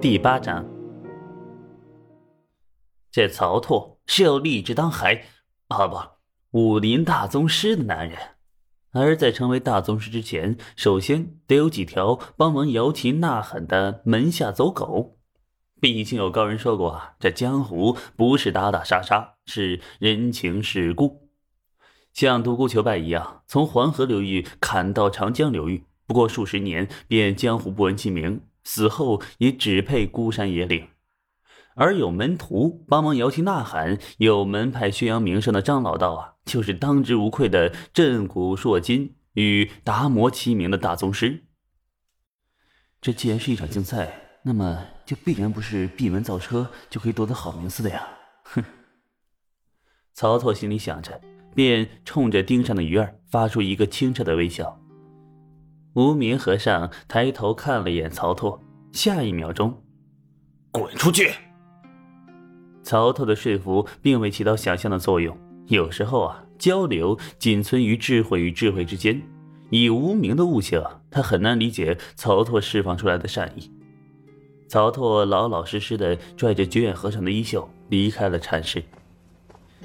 第八章，这曹拓是要立志当海啊不武林大宗师的男人，而在成为大宗师之前，首先得有几条帮忙摇旗呐喊的门下走狗。毕竟有高人说过啊，这江湖不是打打杀杀，是人情世故。像独孤求败一样，从黄河流域砍到长江流域，不过数十年便江湖不闻其名，死后也只配孤山野岭。而有门徒帮忙摇旗呐喊，有门派宣扬名声的张老道啊，就是当之无愧的震古烁今、与达摩齐名的大宗师。这既然是一场竞赛。那么就必然不是闭门造车就可以夺得好名次的呀！哼。曹操心里想着，便冲着盯上的鱼儿发出一个清澈的微笑。无名和尚抬头看了一眼曹拓，下一秒钟，滚出去！曹拓的说服并未起到想象的作用。有时候啊，交流仅存于智慧与智慧之间。以无名的悟性，他很难理解曹拓释放出来的善意。曹拓老老实实的拽着觉远和尚的衣袖离开了禅室。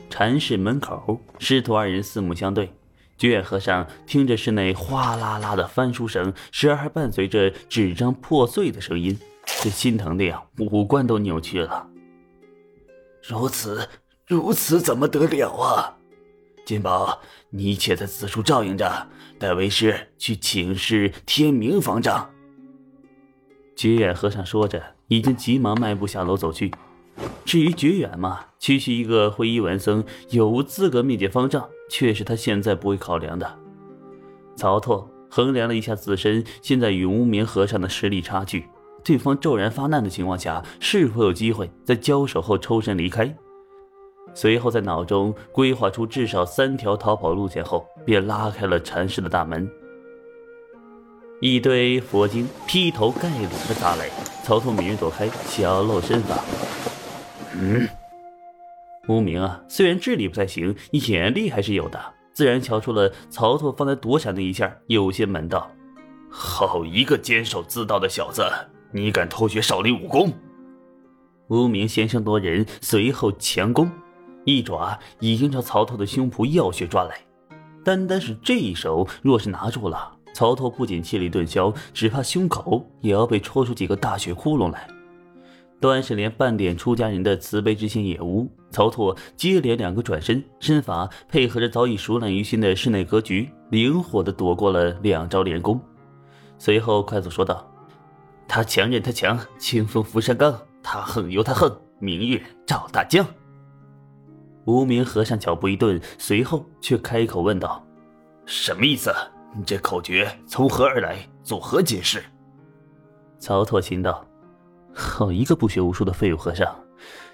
禅室门口，师徒二人四目相对。觉远和尚听着室内哗啦啦的翻书声，时而还伴随着纸张破碎的声音，这心疼的呀，五官都扭曲了。如此，如此怎么得了啊？金宝，你且在此处照应着，待为师去请示天明方丈。觉远和尚说着，已经急忙迈步下楼走去。至于觉远嘛，区区一个灰衣文僧，有无资格面见方丈，却是他现在不会考量的。曹拓衡量了一下自身现在与无名和尚的实力差距，对方骤然发难的情况下，是否有机会在交手后抽身离开？随后在脑中规划出至少三条逃跑路线后，便拉开了禅室的大门。一堆佛经劈头盖脸的砸来，曹拓敏锐躲开，小露身法。嗯，无名啊，虽然智力不太行，眼力还是有的，自然瞧出了曹操方才躲闪那一下有些门道。好一个坚守自盗的小子，你敢偷学少林武功？无名先声夺人，随后强攻，一爪已经朝曹操的胸脯要穴抓来。单单是这一手，若是拿住了。曹操不仅气力顿消，只怕胸口也要被戳出几个大血窟窿来。端是连半点出家人的慈悲之心也无。曹拓接连两个转身，身法配合着早已熟练于心的室内格局，灵活地躲过了两招连攻。随后快速说道：“他强任他强，清风拂山岗；他横由他横，明月照大江。”无名和尚脚步一顿，随后却开口问道：“什么意思？”你这口诀从何而来？作何解释？曹拓心道：“好一个不学无术的废物和尚，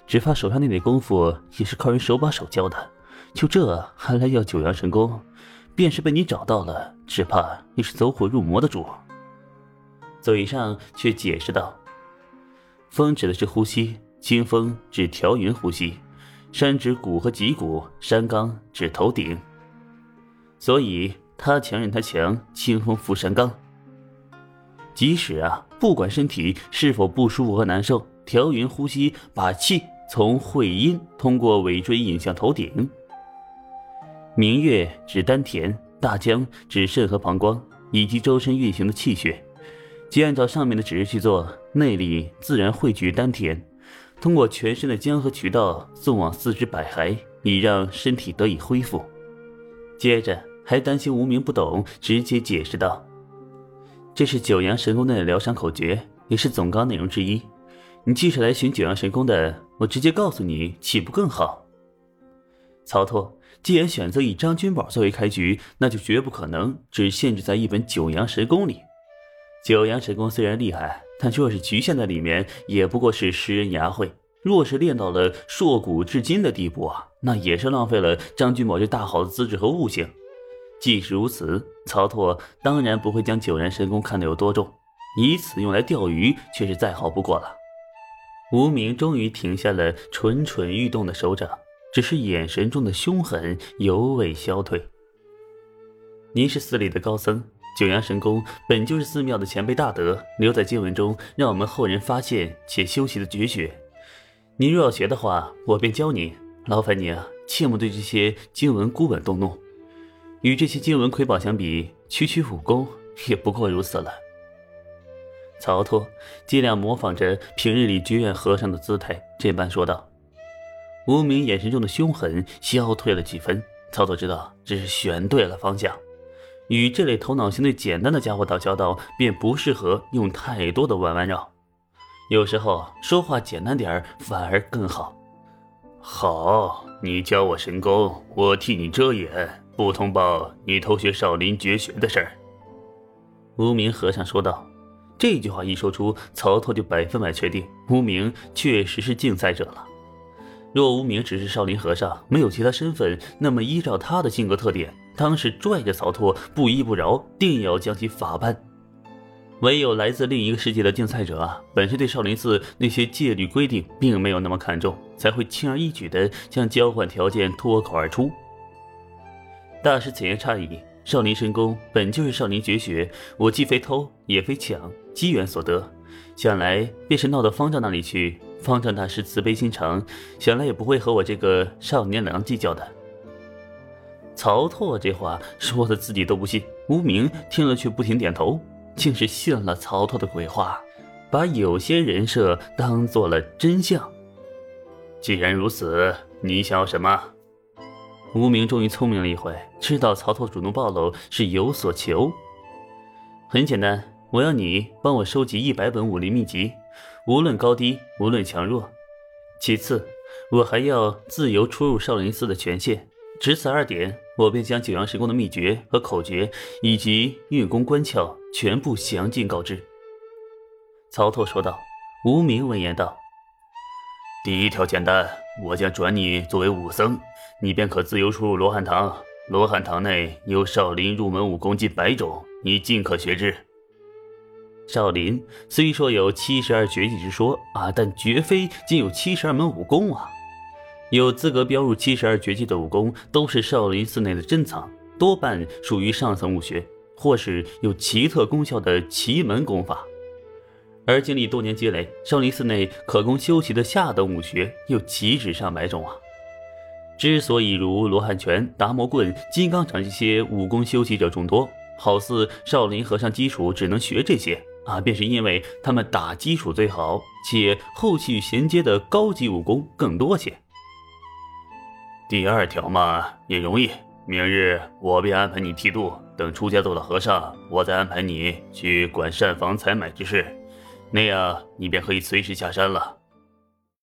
只怕手上那点功夫也是靠人手把手教的。就这还来要九阳神功？便是被你找到了，只怕也是走火入魔的主。”嘴上却解释道：“风指的是呼吸，清风指调匀呼吸，山指骨和脊骨，山冈指头顶。所以。”他强任他强，清风拂山岗。即使啊，不管身体是否不舒服和难受，调匀呼吸，把气从会阴通过尾椎引向头顶。明月指丹田，大江指肾和膀胱，以及周身运行的气血。即按照上面的指示去做，内力自然汇聚丹田，通过全身的江河渠道送往四肢百骸，以让身体得以恢复。接着。还担心无名不懂，直接解释道：“这是九阳神功的疗伤口诀，也是总纲内容之一。你既是来寻九阳神功的，我直接告诉你，岂不更好？”曹拓既然选择以张君宝作为开局，那就绝不可能只限制在一本九阳神功里。九阳神功虽然厉害，但若是局限在里面，也不过是拾人牙慧。若是练到了硕古至今的地步啊，那也是浪费了张君宝这大好的资质和悟性。即使如此，曹拓当然不会将九阳神功看得有多重，以此用来钓鱼却是再好不过了。无名终于停下了蠢蠢欲动的手掌，只是眼神中的凶狠犹未消退。您是寺里的高僧，九阳神功本就是寺庙的前辈大德留在经文中，让我们后人发现且修习的绝学。您若要学的话，我便教您。劳烦您啊，切莫对这些经文孤本动怒。与这些经文瑰宝相比，区区武功也不过如此了。曹脱尽量模仿着平日里觉远和尚的姿态，这般说道。无名眼神中的凶狠消退了几分。曹操知道这是选对了方向。与这类头脑相对简单的家伙打交道，便不适合用太多的弯弯绕。有时候说话简单点儿反而更好。好，你教我神功，我替你遮掩，不通报你偷学少林绝学的事儿。无名和尚说道。这句话一说出，曹操就百分百确定无名确实是竞赛者了。若无名只是少林和尚，没有其他身份，那么依照他的性格特点，当时拽着曹拓不依不饶，定要将其法办。唯有来自另一个世界的竞赛者啊，本身对少林寺那些戒律规定并没有那么看重，才会轻而易举地将交换条件脱口而出。大师此言差矣，少林神功本就是少林绝学，我既非偷也非抢，机缘所得，想来便是闹到方丈那里去。方丈大师慈悲心肠，想来也不会和我这个少年郎计较的。曹拓这话说的自己都不信，无名听了却不停点头，竟是信了曹拓的鬼话，把有些人设当做了真相。既然如此，你想要什么？无名终于聪明了一回，知道曹拓主动暴露是有所求。很简单，我要你帮我收集一百本武林秘籍。无论高低，无论强弱。其次，我还要自由出入少林寺的权限。只此二点，我便将九阳神功的秘诀和口诀，以及运功关窍，全部详尽告知。曹拓说道。无名闻言道：“第一条简单，我将转你作为武僧，你便可自由出入罗汉堂。罗汉堂内有少林入门武功近百种，你尽可学之。”少林虽说有七十二绝技之说啊，但绝非仅有七十二门武功啊。有资格标入七十二绝技的武功，都是少林寺内的珍藏，多半属于上层武学，或是有奇特功效的奇门功法。而经历多年积累，少林寺内可供修习的下等武学又岂止上百种啊！之所以如罗汉拳、达摩棍、金刚掌这些武功修习者众多，好似少林和尚基础只能学这些。啊，便是因为他们打基础最好，且后续衔接的高级武功更多些。第二条嘛，也容易。明日我便安排你剃度，等出家做了和尚，我再安排你去管膳房采买之事，那样你便可以随时下山了。